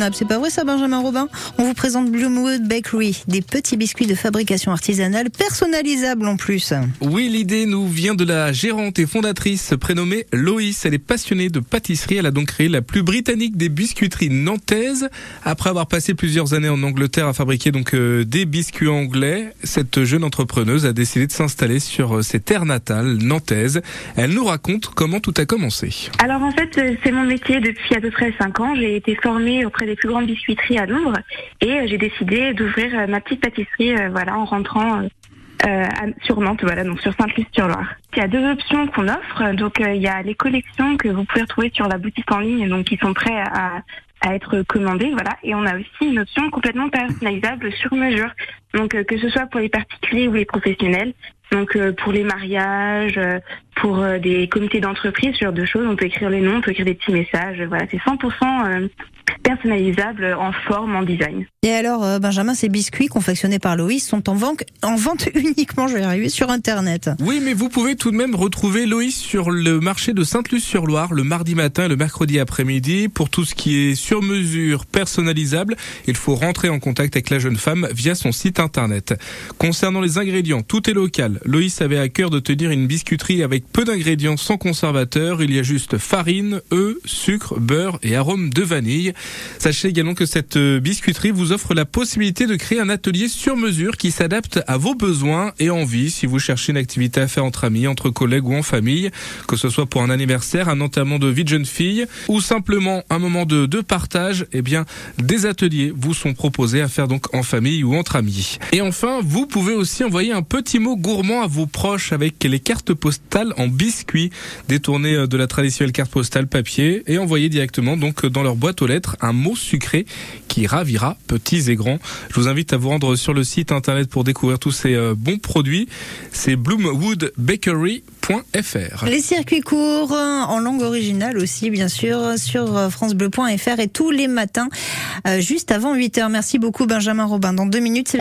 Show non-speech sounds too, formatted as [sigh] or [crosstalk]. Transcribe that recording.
incontournable. C'est pas vrai ça, Benjamin Robin? On vous présente Bloomwood Bakery, des petits biscuits de fabrication artisanale personnalisables en plus. Oui, l'idée nous vient de la gérante et fondatrice prénommée Loïs. Elle est passionnée de pâtisserie. Elle a donc créé la plus britannique des biscuiteries nantaises. Après avoir passé plusieurs années en Angleterre à fabriquer donc euh, des biscuits anglais, cette jeune entrepreneuse a décidé de s'installer sur euh, ses terres natales nantaises. Elle nous raconte comment tout a commencé. Alors en fait, euh, c'est mon métier depuis à peu près 5 ans. J'ai été formée auprès des plus grandes biscuiteries à Londres et j'ai décidé d'ouvrir ma petite pâtisserie voilà, en rentrant euh, sur Nantes, voilà, donc sur Sainte-Luce-sur-Loire. Il y a deux options qu'on offre. Donc il y a les collections que vous pouvez retrouver sur la boutique en ligne, donc qui sont prêts à, à être commandées, voilà. Et on a aussi une option complètement personnalisable sur mesure. Donc que ce soit pour les particuliers ou les professionnels. Donc pour les mariages, pour des comités d'entreprise, ce genre de choses, on peut écrire les noms, on peut écrire des petits messages. Voilà, c'est 100% personnalisable en forme, en design. Et alors, euh, Benjamin, ces biscuits confectionnés par Loïs sont en vente, en vente [laughs] uniquement, je vais arriver, sur Internet. Oui, mais vous pouvez tout de même retrouver Loïs sur le marché de Sainte-Luce-sur-Loire le mardi matin et le mercredi après-midi. Pour tout ce qui est sur mesure, personnalisable, il faut rentrer en contact avec la jeune femme via son site Internet. Concernant les ingrédients, tout est local. Loïs avait à cœur de tenir une biscuiterie avec peu d'ingrédients sans conservateur. Il y a juste farine, œufs, sucre, beurre et arôme de vanille. Sachez également que cette euh, biscuiterie vous offre la possibilité de créer un atelier sur mesure qui s'adapte à vos besoins et envies si vous cherchez une activité à faire entre amis, entre collègues ou en famille, que ce soit pour un anniversaire, un entamement de vie de jeune fille ou simplement un moment de, de partage, eh bien, des ateliers vous sont proposés à faire donc en famille ou entre amis. Et enfin, vous pouvez aussi envoyer un petit mot gourmand à vos proches avec les cartes postales en biscuits, détournées euh, de la traditionnelle carte postale papier et envoyées directement donc dans leur boîte aux lettres un mot sucré qui ravira petits et grands. Je vous invite à vous rendre sur le site internet pour découvrir tous ces euh, bons produits. C'est bloomwoodbakery.fr. Les circuits courts euh, en langue originale aussi, bien sûr, sur euh, francebleu.fr et tous les matins, juste avant 8h. Merci beaucoup, Benjamin Robin. Dans deux minutes,